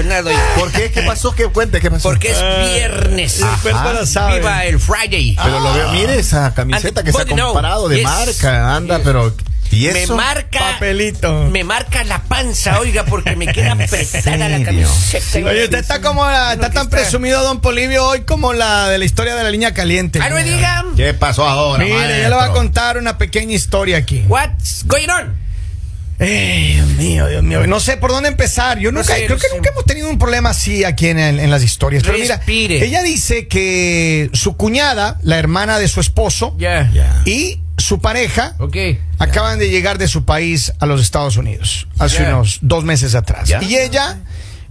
emocionado ¿Por qué? ¿Qué pasó? ¿Qué cuente? ¿Qué pasó? porque es Ah, viernes. sabe. Viva el Friday. Pero lo veo, mire esa camiseta que se ha comprado de Yes. marca, anda, pero ¿y Me marca, Papelito. me marca la panza, oiga, porque me queda ¿En apretada la camiseta. Oye, usted está como la, está tan está- presumido, don Polivio, hoy como la de la historia de la línea caliente. Ah, no me digan. ¿Qué pasó ahora? Mire, yo maestro? le voy a contar una pequeña historia aquí. What's going on? Eh, Dios mío, Dios mío. No sé por dónde empezar. Yo No nunca, sé, creo que nunca hemos tenido un problema así aquí en, en las historias. Pero mira, Respire. ella dice que su cuñada, la hermana de su esposo, y su pareja acaban de llegar de su país a los Estados Unidos hace unos dos meses atrás. Y ella,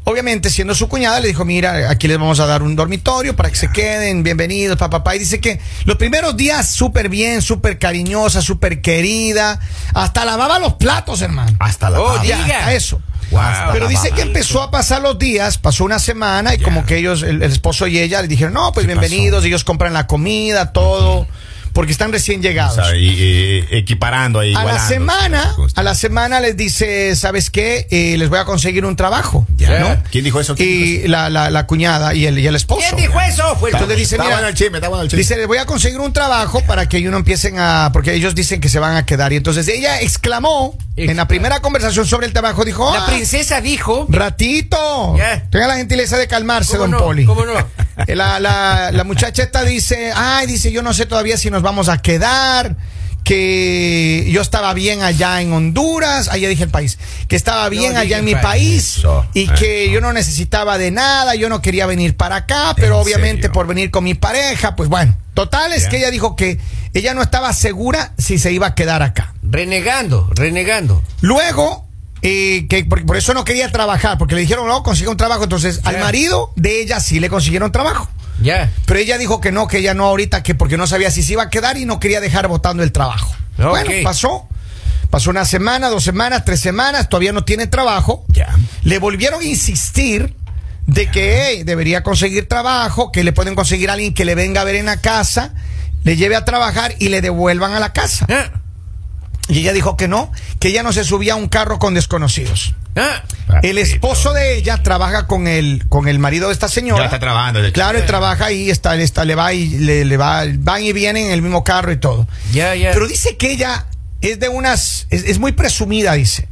obviamente siendo su cuñada, le dijo, mira, aquí les vamos a dar un dormitorio para que se queden, bienvenidos, papá, papá. Y dice que los primeros días súper bien, súper cariñosa, súper querida, hasta lavaba los platos, hermano. Hasta la Oh, diga. Eso. Wow. Pero dice que empezó a pasar los días, pasó una semana y como que ellos, el, el esposo y ella le dijeron, no, pues ¿Qué bienvenidos, pasó? ellos compran la comida, todo, porque están recién O llegados. sea, y- y- equiparando ahí. A la semana, a la semana les dice, ¿sabes qué? Eh, les voy a conseguir un trabajo. Ya. ¿no? ¿Quién dijo eso? ¿Quién dijo Y la, la, la cuñada y el, y el esposo. ¿Quién dijo eso? Fue el Entonces dice, mira, bueno el chisme, bueno el chisme. Dice, les voy a conseguir un trabajo para que ellos no empiecen a... Porque ellos dicen que se van a quedar. Y entonces ella exclamó en la primera conversación sobre el trabajo, dijo... La "Ah, princesa dijo. Ratito. Ya. Tenga la gentileza de calmarse, ¿Cómo don no? Poli. ¿Cómo no? La, la, la muchacha esta dice, ay, dice, yo no sé todavía si nos vamos a quedar, que yo estaba bien allá en Honduras, allá dije el país, que estaba bien allá en mi país. Eso, y que yo no necesitaba de nada, yo no quería venir para acá, pero ¿En obviamente serio? por venir con mi pareja, pues bueno, total es que ella dijo que ella no estaba segura si se iba a quedar acá. Renegando, renegando. Luego, eh, que por, por eso no quería trabajar, porque le dijeron, no, consigue un trabajo. Entonces, al marido de ella sí le consiguieron trabajo. Ya. Pero ella dijo que no, que ella no ahorita, que porque no sabía si se iba a quedar y no quería dejar votando el trabajo. Bueno, pasó. Pasó una semana, dos semanas, tres semanas, todavía no tiene trabajo. Ya. Le volvieron a insistir de que hey, debería conseguir trabajo, que le pueden conseguir a alguien que le venga a ver en la casa, le lleve a trabajar y le devuelvan a la casa. Y ella dijo que no, que ella no se subía a un carro con desconocidos. ah. El esposo de ella trabaja con el, con el marido de esta señora. Ya está trabajando. Claro, él trabaja ahí, está, está, le va y le, le va, van y vienen en el mismo carro y todo. Ya, ya. Pero dice que ella es de unas, es, es muy presumida, dice.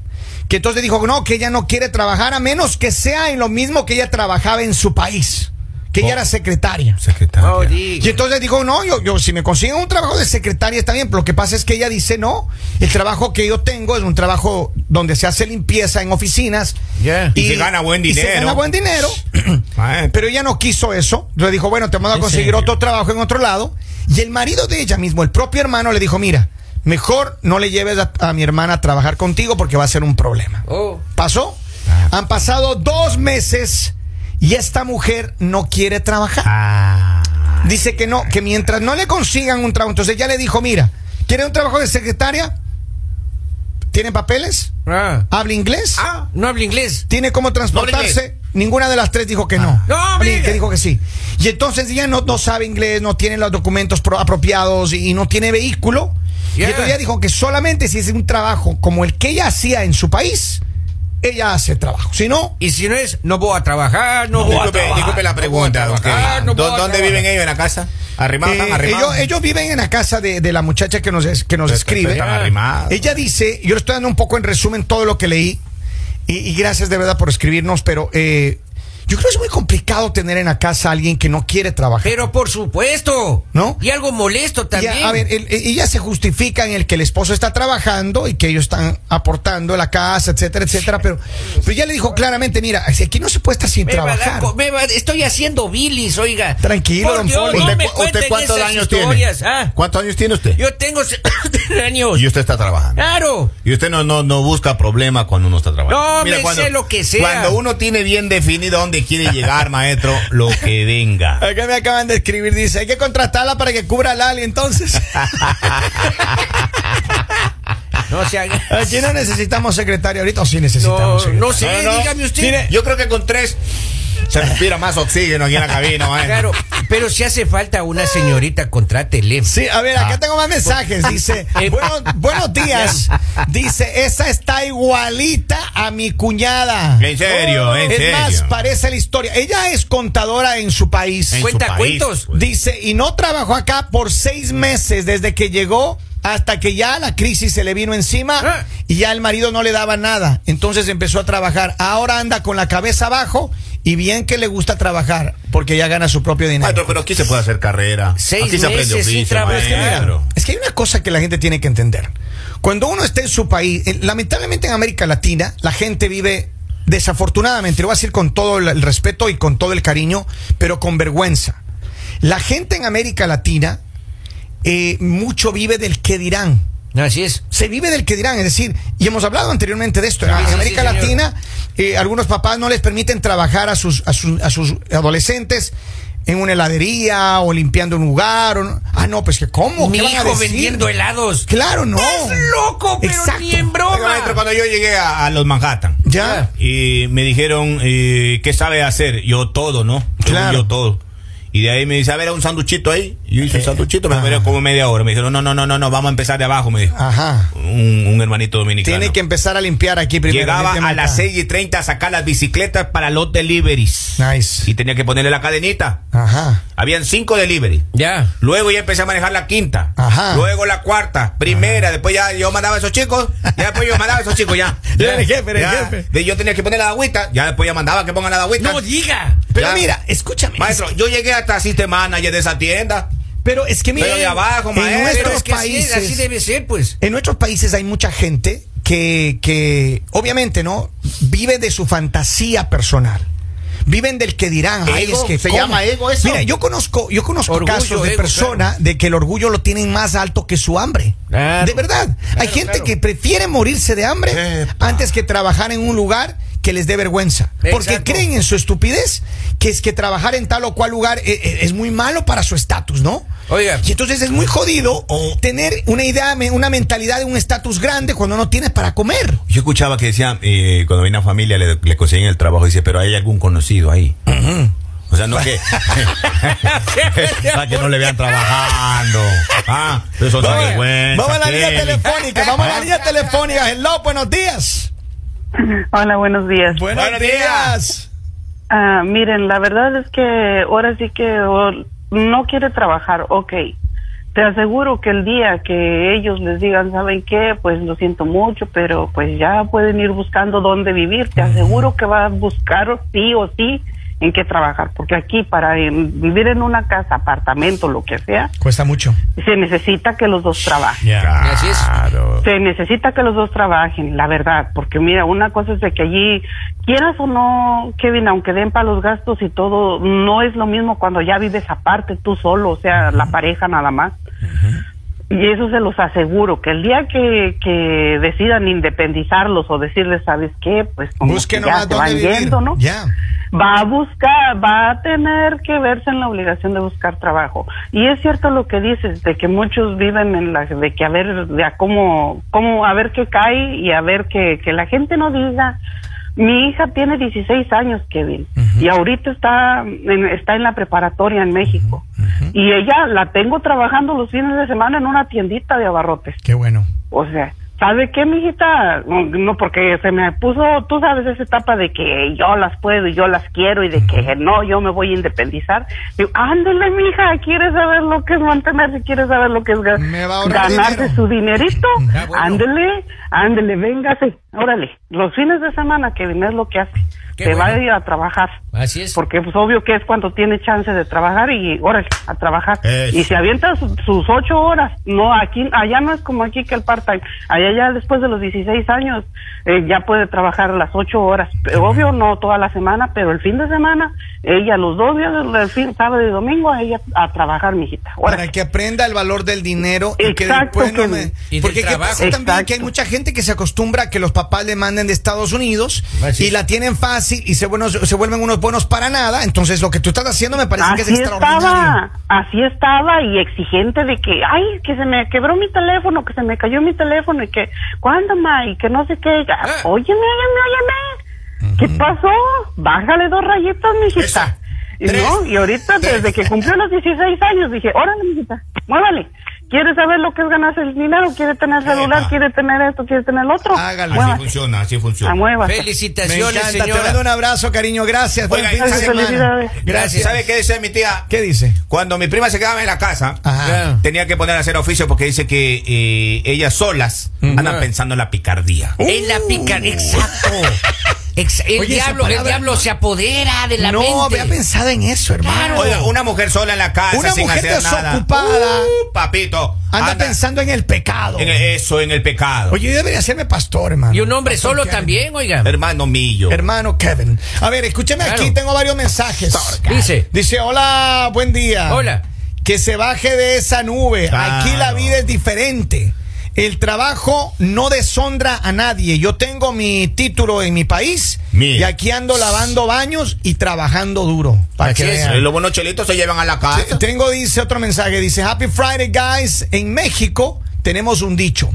Que entonces dijo, no, que ella no quiere trabajar a menos que sea en lo mismo que ella trabajaba en su país. Que ella Oh. era secretaria. Secretaria. Oh. Y entonces dijo, no, yo, yo si me consiguen un trabajo de secretaria está bien, pero lo que pasa es que ella dice, no, el trabajo que yo tengo es un trabajo donde se hace limpieza en oficinas. Y se gana buen y se dinero. gana buen dinero. Pero ella no quiso eso. Entonces dijo, bueno, te vamos a ¿En conseguir otro trabajo en otro lado. Y el marido de ella mismo, el propio hermano, le dijo, mira, mejor no le lleves a, a mi hermana a trabajar contigo porque va a ser un problema. Oh. ¿Pasó? Ah. Han pasado dos meses y esta mujer no quiere trabajar. Ah. Dice que no, que mientras no le consigan un trabajo, entonces ella le dijo, mira, ¿quiere un trabajo de secretaria? ¿Tiene papeles? Ah. ¿Habla inglés? Ah, no habla inglés. ¿Tiene cómo transportarse? Ninguna de las tres dijo que no. No, A mí, amiga. que dijo que sí. Y entonces ella no, no sabe inglés, no tiene los documentos pro- apropiados y, y no tiene vehículo. Y entonces ella dijo que solamente si es un trabajo como el que ella hacía en su país, ella hace trabajo. Si no, Y si no es, no voy a trabajar, no, voy a Disculpe, trabajar. disculpe la no pregunta, don trabajar, no voy ¿Dó- a ¿Dónde trabajar. viven ellos en la casa? ¿Arrimados? Eh, ellos, ellos viven en la casa de, de la muchacha que nos, que nos escribe. Están arrimados. Ella dice, yo le estoy dando un poco en resumen todo lo que leí, y, y gracias de verdad por escribirnos, pero eh, yo creo que es muy complicado tener en la casa a alguien que no quiere trabajar. Pero por supuesto. ¿No? Y algo molesto Y también. a, a ver, el- el- ella se justifica en el que el esposo está trabajando y que ellos están aportando la casa, etcétera, etcétera, pero, pero ella le dijo claramente, mira, si aquí no se puede estar sin me va trabajar. co- me va- estoy haciendo bilis, oiga. Tranquilo, Por don Dios, Poli. no ¿Usted, me cu- usted cuántos esas años historias, tiene? ¿ah? ¿Cuántos años tiene usted? Yo tengo 70 años. Y usted está trabajando. Claro. Y usted no, no, no busca problema cuando uno está trabajando. No, me sé lo que sea. Cuando uno tiene bien definido a dónde quiere llegar, maestro, lo que venga. Acá me acaban de escribir, dice, hay que contratarla para que cubra al Ali, entonces. No se haga. Aquí no necesitamos secretaria ahorita, o sí necesitamos no sé, No, no. dígame usted. Mire, Yo creo que con tres Se respira más oxígeno aquí en la cabina, maestro. Claro, pero si hace falta una señorita, contrátele. Sí, a ver, acá tengo más mensajes. Dice, Eh, "Bueno- buenos días. Dice, esa está igualita a mi cuñada. En serio, en es serio. más, parece la historia. Ella es contadora en su país. En su Cuenta país, cuentos. pues. Dice, y no trabajó acá por seis meses desde que llegó hasta que ya la crisis se le vino encima Ah. y ya el marido no le daba nada. Entonces empezó a trabajar. Ahora anda con la cabeza abajo y bien que le gusta trabajar porque ya gana su propio dinero. Maestro, pero aquí se puede hacer carrera. Seis aquí se aprende oficio, trabajar. Es que, mira, maestro. es que hay una cosa que la gente tiene que entender. Cuando uno está en su país, lamentablemente en América Latina, la gente vive desafortunadamente, lo voy a decir con todo el, respeto y con todo el cariño, pero con vergüenza. La gente en América Latina eh, mucho vive del que dirán. Así es. Se vive del que dirán, es decir, y hemos hablado anteriormente de esto. Sí, en sí, América sí. Latina, eh, algunos papás no les permiten trabajar a sus, a sus, a sus adolescentes en una heladería o limpiando un lugar. o no. Ah, no, pues que cómo. Mi ¿Qué van a hijo decir? vendiendo helados. Claro, no. Es loco, pero Exacto. ni en Oiga, broma. maestro, cuando yo llegué a, a los Manhattan Ya. y me dijeron, eh, ¿qué sabe hacer? Yo todo, ¿no? Claro. Yo todo. Y de ahí me dice, a ver, un sanduchito ahí. Y yo hice un sanduchito, me demoré como media hora. Me dijeron, no, no, no, no, no, vamos a empezar de abajo, me dijo. Ajá. Un, un hermanito dominicano. Tiene que empezar a limpiar aquí primero. Llegaba a las acá. 6 y 30 a sacar las bicicletas para los deliveries. Nice. Y tenía que ponerle la cadenita. Ajá. Habían cinco deliveries. Ya. Luego ya empecé a manejar la quinta. Ajá. Luego la cuarta. Primera. Después ya yo mandaba a esos chicos. Ya después yo mandaba a esos chicos ya. Ya eres jefe, eres Ya. jefe. De- yo tenía que poner la agüita. Ya después ya mandaba que pongan la agüita. No diga. Pero Ya. mira, escúchame. Maestro, es que- yo llegué hasta asistente manager de esa tienda. pero es que mira. Pero de abajo, en maestro. Nuestros es que países. así debe ser, pues. En nuestros países hay mucha gente que, que obviamente, ¿no? Vive de su fantasía personal. Viven del que dirán, ay, Ego, es que ¿se ¿cómo? llama ego eso? Mira, yo conozco, yo conozco Orgullo, casos de personas de que el orgullo lo tienen más alto que su hambre. Claro. De verdad. hay gente que prefiere morirse de hambre Epa. antes que trabajar en un lugar que les dé vergüenza. Porque Exacto. creen en su estupidez que es que trabajar en tal o cual lugar eh, eh, es muy malo para su estatus, ¿no? Oiga. Y entonces es muy jodido tener una idea, una mentalidad de un estatus grande cuando no tienes para comer. Yo escuchaba que decían, eh, cuando viene una familia le, le consiguen el trabajo, dice, pero hay algún conocido ahí. O sea, no que. para que no le vean trabajando. Ah, eso es Vamos, vergüenza. vamos a la línea telefónica, vamos a la línea telefónica. Hello, buenos días. Hola, buenos días. Buenos, Buenos días. días. Ah, miren, la verdad es que ahora sí que o, no quiere trabajar, ok. Te aseguro que el día que ellos les digan, ¿saben qué? Pues lo siento mucho, pero pues ya pueden ir buscando dónde vivir. Te aseguro que va a buscar sí o sí en qué trabajar, porque aquí para eh, vivir en una casa, apartamento, lo que sea, Cuesta mucho. se necesita que los dos trabajen. Es. Claro. Se necesita que los dos trabajen, la verdad, porque mira, una cosa es de que allí, quieras o no, Kevin, aunque den para los gastos y todo, no es lo mismo cuando ya vives aparte tú solo, o sea, la pareja nada más. Y eso se los aseguro, que el día que, que decidan independizarlos o decirles, ¿sabes qué? Pues como que ya se van vivir. yendo, ¿no? Ya. va a buscar, va a tener que verse en la obligación de buscar trabajo. Y es cierto lo que dices, de que muchos viven en la, de que a ver, de a cómo, cómo, a ver qué cae y a ver que, que la gente no diga, mi hija tiene 16 años, Kevin, y ahorita está en, está en la preparatoria en México. Y ella la tengo trabajando los fines de semana en una tiendita de abarrotes. Qué bueno. O sea, ¿sabe qué, mijita? No, no, porque se me puso, tú sabes, esa etapa de que yo las puedo y yo las quiero y de que no, yo me voy a independizar. Digo, ándele, mija, ¿quieres saber lo que es mantenerse? ¿Quieres saber lo que es ganarse dinero. su dinerito? Ah, bueno. Ándele, ándele, véngase, órale. Los fines de semana, que es lo que hace. Qué Se va a ir a trabajar. Así es. Porque pues obvio que es cuando tiene chance de trabajar y órale, a trabajar. Eso. Y se avienta su- sus ocho horas. No, aquí, allá no es como aquí que el part-time. Allá ya después de los 16 años eh, ya puede trabajar las ocho horas. Pero, obvio no toda la semana, pero el fin de semana, ella los dos días, el fin, sábado y domingo, ella a trabajar, mijita. Para Órale. que aprenda el valor del dinero y que Exacto, después no que- me... y del Porque ¿qué trabajo. pasa también Exacto. que hay mucha gente que se acostumbra a que los papás le manden de Estados Unidos Así y es. la tienen fácil y se, buenos, se vuelven unos buenos para nada. Entonces lo que tú estás haciendo me parece que es Así extraordinario. estaba, así estaba y exigente de que, ay, que se me quebró mi teléfono, que se me cayó mi teléfono y que, ¿cuándo, ma? Y que no sé qué. Ya, Ah. Óyeme, óyeme, óyeme. ¿Qué pasó? Bájale dos rayitas, mijita. Esa. Y no, y ahorita desde que cumplió los 16 años dije, órale, mijita, muévale. ¿Quiere saber lo que es ganarse el dinero? ¿Quiere tener celular? ¿Quiere tener esto? ¿Quiere tener lo otro? Hágale. Así Muévase. funciona, así Ah, funciona. muévase. Me Felicitaciones, encanta, te mando señora. un abrazo, cariño, gracias. Buen Oiga, fin de gracias, semana. felicidades. Gracias. ¿Sabe qué dice mi tía? ¿Qué dice? Cuando mi prima se quedaba en la casa, Ajá. tenía que poner a hacer oficio porque dice que eh, ellas solas andan pensando en la picardía. En la pica, exacto. Ex- el, Oye, diablo, el diablo se apodera de la no, mente. había pensado en eso, hermano. Oiga, una mujer sola en la casa Una sin mujer hacer nada. desocupada. Uh, papito. Anda, pensando en el pecado. en eso, en el pecado. Oye, yo debería serme pastor, hermano. Y un hombre Pastor solo Kevin. también, oiga. Hermano Millo. Hermano Kevin. A ver, escúcheme Claro. aquí, tengo varios mensajes. Dice. Dice, hola, buen día. Hola. Que se baje de esa nube. Claro. Aquí la vida es diferente. El trabajo no deshonra a nadie. Yo tengo mi título en mi país Mira. y aquí ando lavando baños y trabajando duro. Para Así que es. vean. Los buenos chelitos se llevan a la casa. Te- Tengo, dice otro mensaje, dice, Happy Friday, guys. En México tenemos un dicho.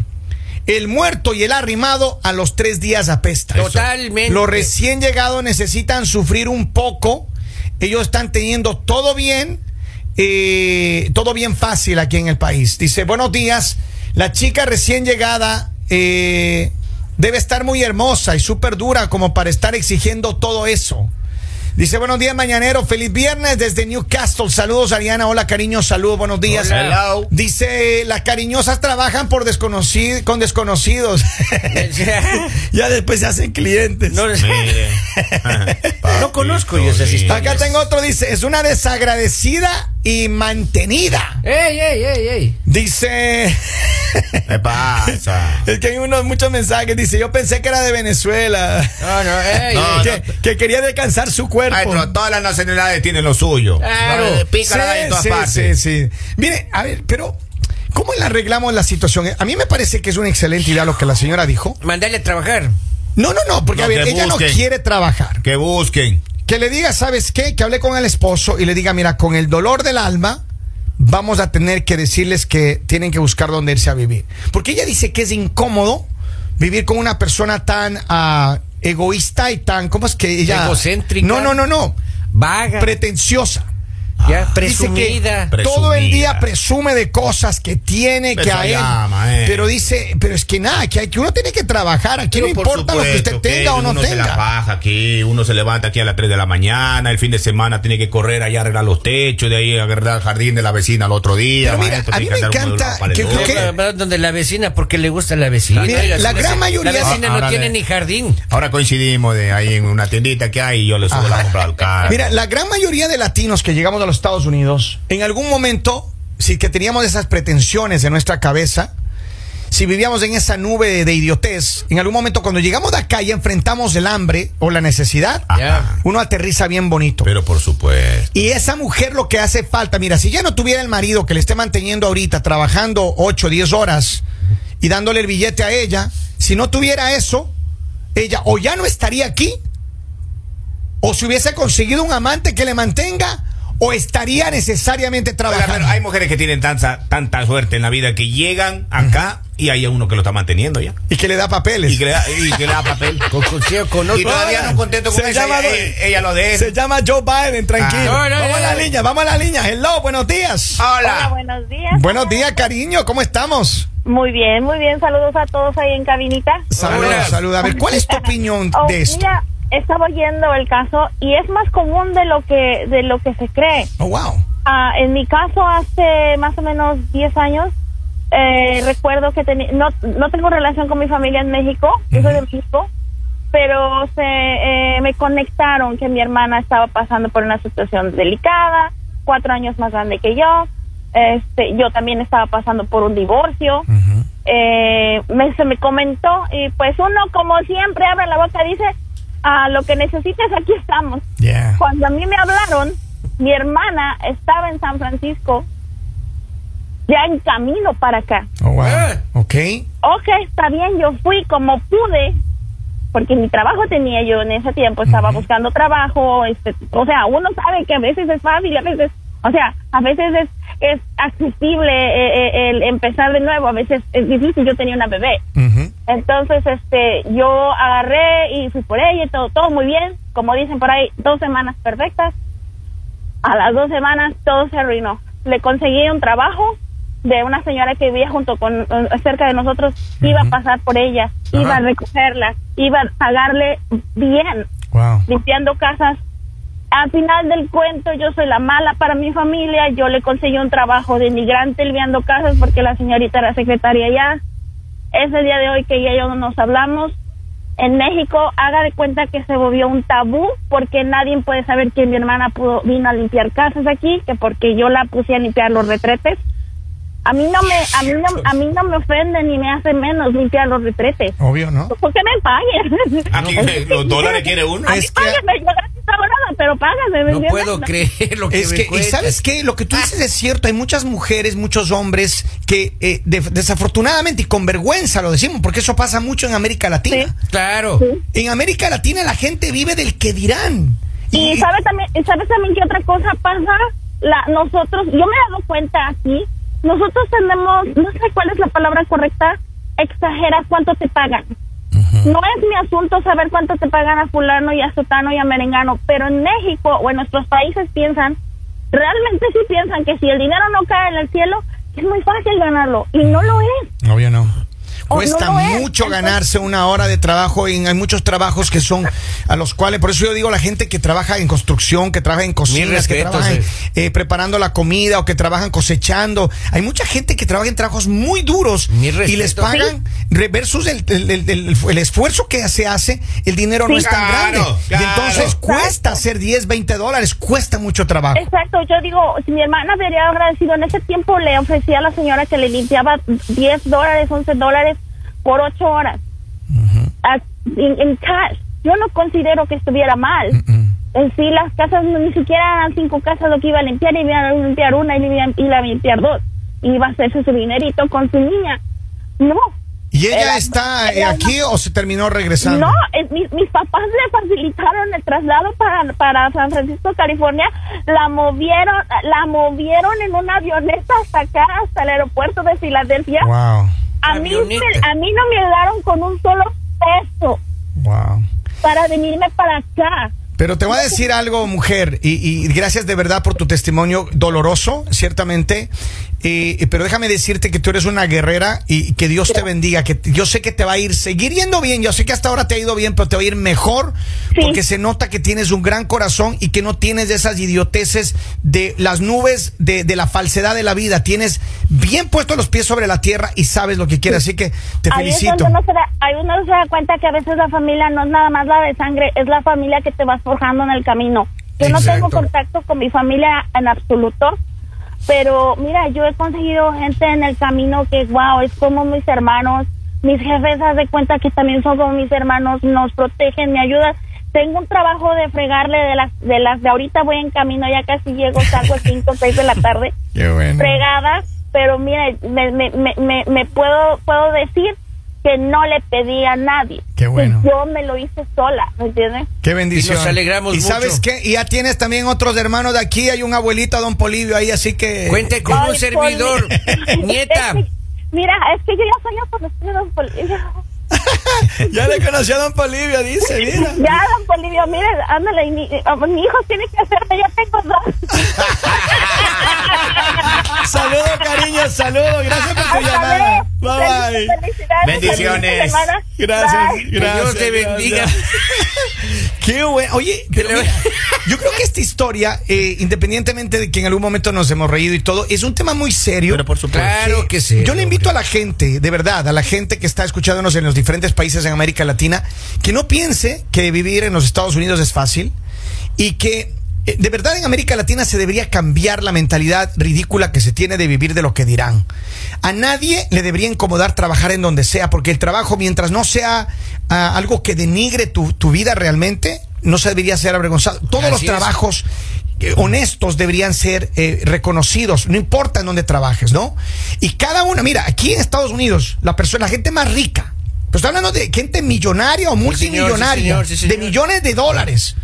El muerto y el arrimado a los tres días apesta. Totalmente. Los recién llegados necesitan sufrir un poco. Ellos están teniendo todo bien, eh, todo bien fácil aquí en el país. Dice, buenos días. La chica recién llegada eh, debe estar muy hermosa y súper dura como para estar exigiendo todo eso. Dice, buenos días, mañanero. Feliz viernes desde Newcastle. Saludos, Ariana. Hola, cariño. Saludos, buenos días. Hola. Dice, las cariñosas trabajan por desconocidos, con desconocidos. ya después se hacen clientes. No. No conozco yo esas historias. Acá tengo otro, dice, es una desagradecida y mantenida. ¡Ey, ey, ey, ey! Dice, ¿Qué pasa? es que hay unos muchos mensajes, dice, yo pensé que era de Venezuela. No, no, ey, No, que, que quería descansar su cuerpo. Todas las nacionalidades tienen lo suyo. Claro. Pícara Sí, en todas sí, partes. sí, sí. Mire, a ver, pero ¿cómo le arreglamos la situación? A mí me parece que es una excelente idea lo que la señora dijo. Mandale a trabajar. No, no, no, porque No, a ver, que ella busquen. no quiere trabajar. Que busquen. Que le diga, ¿sabes qué? Que hable con el esposo y le diga, mira, con el dolor del alma, vamos a tener que decirles que tienen que buscar dónde irse a vivir. Porque ella dice que es incómodo vivir con una persona tan ah, egoísta y tan, ¿cómo es que ella? Egocéntrica. No, no, no, no. Vaga. Pretenciosa. Ya, Dice presumida. que todo el día presume de cosas que tiene, que Eso a él. llama, eh. Pero dice, pero es que nada, que, hay, que uno tiene que trabajar. Aquí Pero no por importa lo que usted supuesto tenga o no uno se la tenga. baja aquí, uno se levanta aquí a las 3 de la mañana, el fin de semana tiene que correr allá a arreglar los techos, de ahí a arreglar el jardín de la vecina al otro día. Pero mira, maestro, a mí tiene me uno encanta que- que- donde la vecina porque le gusta la vecina. Mira, la su gran mayoría- La vecina Ahora no tiene ni jardín. Ahora coincidimos de ahí en una tiendita que hay y yo le subo Ajá. la compra al carro. Mira, la gran mayoría de latinos que llegamos a los Estados Unidos, en algún momento, si que teníamos esas pretensiones en nuestra cabeza, si vivíamos en esa nube de, de idiotez, en algún momento cuando llegamos de acá y enfrentamos el hambre o la necesidad, uno aterriza bien bonito. Pero por supuesto. Y esa mujer lo que hace falta, mira, si ya no tuviera el marido que le esté manteniendo ahorita, trabajando 8, 10 horas y dándole el billete a ella, si no tuviera eso, ella o ya no estaría aquí, o si hubiese conseguido un amante que le mantenga, o estaría necesariamente Oiga, trabajando. pero hay mujeres que tienen tanta, tanta suerte en la vida que llegan acá y hay uno que lo está manteniendo ya. Y que le da papeles. Y que le da, y que le da papel. Con, con, con Y otro. todavía no contento con Se eso, llama- ella, ella lo deja. Se llama Joe Biden, tranquilo. Ah. No, no, vamos a la no. línea, vamos a la línea. Hello, buenos días. Hola, Hola. buenos días. Buenos días, cariño, ¿cómo estamos? Muy bien, muy bien. Saludos a todos ahí en cabinita. Saludos, saludos. A ver, ¿cuál es tu opinión Oh, de esto? Mira, estaba oyendo el caso y es más común de lo que de lo que se cree. Oh, wow. Ah, en mi caso, hace más o menos 10 años, eh, recuerdo que no, no tengo relación con mi familia en México, yo soy de México, pero se, eh, me conectaron que mi hermana estaba pasando por una situación delicada, cuatro años más grande que yo. Este, yo también estaba pasando por un divorcio. Eh, me, se me comentó y pues uno como siempre abre la boca y dice, a lo que necesites aquí estamos. Yeah. Cuando a mí me hablaron, mi hermana estaba en San Francisco, ya en camino para acá. Oh, wow. Ah. Ok. Ok, está bien, yo fui como pude, porque mi trabajo tenía yo en ese tiempo, estaba buscando trabajo, este, o sea, uno sabe que a veces es fácil, a veces, o sea, a veces es, es accesible eh, eh, el empezar de nuevo, a veces es difícil, yo tenía una bebé. Entonces, este, yo agarré y fui por ella y todo, todo muy bien. Como dicen por ahí, dos semanas perfectas. A las dos semanas todo se arruinó. Le conseguí un trabajo de una señora que vivía junto con, eh, cerca de nosotros. Iba a pasar por ella, iba a recogerla, iba a pagarle bien Wow. limpiando casas. Al final del cuento, yo soy la mala para mi familia. Yo le conseguí un trabajo de inmigrante limpiando casas porque la señorita era secretaria allá. Es el día de hoy que ella y yo no nos hablamos. En México, haga de cuenta que se volvió un tabú porque nadie puede saber que mi hermana pudo, vino a limpiar casas aquí, que porque yo la puse a limpiar los retretes. A mí no me, a mí no, a mí no me ofende ni me hace menos limpiar los retretes. Obvio, ¿no? ¿Por qué me paguen? Aquí eh, los dólares quiere uno. A mí Es que- págame, yo nada, pero págame. ¿me No puedo creer lo que Es me que, y sabes qué, lo que tú dices es cierto, hay muchas mujeres, muchos hombres que eh, de- desafortunadamente y con vergüenza lo decimos, porque eso pasa mucho en América Latina. Sí. Claro. En América Latina la gente vive del que dirán. Y sabes también, sabes también que otra cosa pasa, la, nosotros, yo me he dado cuenta aquí, nosotros tenemos, no sé cuál es la palabra correcta, exageras cuánto te pagan. No es mi asunto saber cuánto te pagan a fulano y a sotano y a merengano, pero en México o en nuestros países piensan, realmente sí piensan que si el dinero no cae en el cielo, es muy fácil ganarlo, y no lo es. Obvio no. Oh, Cuesta no mucho Entonces- ganarse una hora de trabajo y hay muchos trabajos que son a los cuales, por eso yo digo la gente que trabaja en construcción, que trabaja en cocinas, que trabaja eh. eh, preparando la comida o que trabajan cosechando. Hay mucha gente que trabaja en trabajos muy duros y les pagan re- versus el, el- el- el- el esfuerzo que se hace, el dinero no Sí. es tan Claro, grande. claro. Y entonces Exacto. cuesta hacer 10, 20 dólares, cuesta mucho trabajo. Exacto, yo digo, si mi hermana me habría agradecido, en ese tiempo le ofrecía a la señora que le limpiaba 10 dólares, 11 dólares por 8 horas en, en cash. Yo no considero que estuviera mal. En sí, las casas ni siquiera eran cinco casas lo que iba a limpiar, y iba a limpiar una y iba, iba a limpiar dos. Iba a hacerse su dinerito con su niña. No. ¿Y ella Era- está eh, era aquí o se terminó regresando? no, es- mis, mis papás le facilitaron el traslado para, para San Francisco, California. La movieron, la movieron en una avioneta hasta acá, hasta el aeropuerto de Filadelfia. Wow, A mí, a mí no me ayudaron con un solo peso wow. para venirme para acá. Pero te voy a decir algo, mujer, y, y gracias de verdad por tu testimonio doloroso, ciertamente. Eh, pero déjame decirte que tú eres una guerrera y que Dios te bendiga, que yo sé que te va a ir, seguir yendo bien, yo sé que hasta ahora te ha ido bien, pero te va a ir mejor Sí. porque se nota que tienes un gran corazón y que no tienes esas idioteces de las nubes de, de la falsedad de la vida. Tienes bien puestos los pies sobre la tierra y sabes lo que quieres, así que te Ahí felicito. uno se, da, ahí uno se da cuenta que a veces la familia no es nada más la de sangre, es la familia que te vas forjando en el camino. Yo no tengo contacto con mi familia en absoluto, pero mira, yo he conseguido gente en el camino que, wow, es como mis hermanos. Mis jefes, haz de cuenta que también son como mis hermanos, nos protegen, me ayudan. Tengo un trabajo de fregarle de las de las de ahorita voy en camino, ya casi llego, salgo a 5 o 6 de la tarde Qué bueno. fregadas, pero mira, me, me, me, me, me puedo, puedo decir que no le pedí a nadie. Qué bueno. Que yo me lo hice sola, ¿me entiendes? Qué bendición. Y nos alegramos ¿Y mucho. sabes qué? Y ya tienes también otros hermanos de aquí. Hay un abuelito, don Polivio, ahí, así que. Cuente con Ay, un servidor. Nieta. Es que- mira, es que yo ya soy conocido, don Polivio. Ya le conocí a don Polivio, dice, mira. Ya, don Polivio, mire, ándale, y mi, mi hijo tiene que hacerme, ya tengo dos. Saludos, cariño, saludos. Gracias por tu llamada. Bye bye. Felicidades. Bendiciones. Gracias, Bye. gracias. Dios te bendiga. Qué bueno. Oye, pero mira, yo creo que esta historia, eh, independientemente de que en algún momento nos hemos reído y todo, es un tema muy serio. Pero por supuesto. Claro que sí. Yo le invito a la gente, de verdad, a la gente que está escuchándonos en los diferentes países en América Latina, que no piense que vivir en los Estados Unidos es fácil y que de verdad en América Latina se debería cambiar la mentalidad ridícula que se tiene de vivir de lo que dirán. A nadie le debería incomodar trabajar en donde sea, porque el trabajo, mientras no sea ah, algo que denigre tu, tu vida realmente, no se debería ser avergonzado. Todos los Así trabajos eh, honestos deberían ser eh, reconocidos, no importa en dónde trabajes, ¿no? Y cada una, mira, aquí en Estados Unidos, la persona, la gente más rica, pues está hablando de gente millonaria o señor, sí, multimillonaria, señor, sí, señor. de millones de dólares.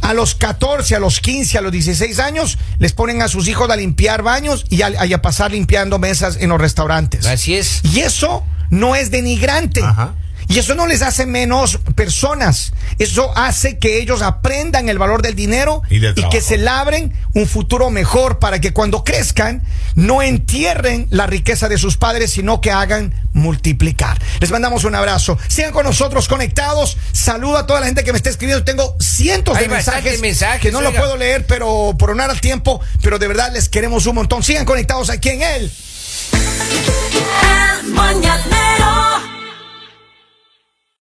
A los 14, a los 15, a los 16 años, les ponen a sus hijos a limpiar baños y a, y a pasar limpiando mesas en los restaurantes. Así es. Y eso no es denigrante. Ajá. Y eso no les hace menos personas. Eso hace que ellos aprendan el valor del dinero Y del que se labren un futuro mejor para que cuando crezcan no entierren la riqueza de sus padres, sino que hagan multiplicar. Les mandamos un abrazo. Sigan con nosotros conectados. Saludo a toda la gente que me está escribiendo. Tengo cientos Hay de mensajes, mensajes, que no lo oiga. puedo leer, pero por honor al tiempo, pero de verdad les queremos un montón. Sigan conectados aquí en él. El mañanero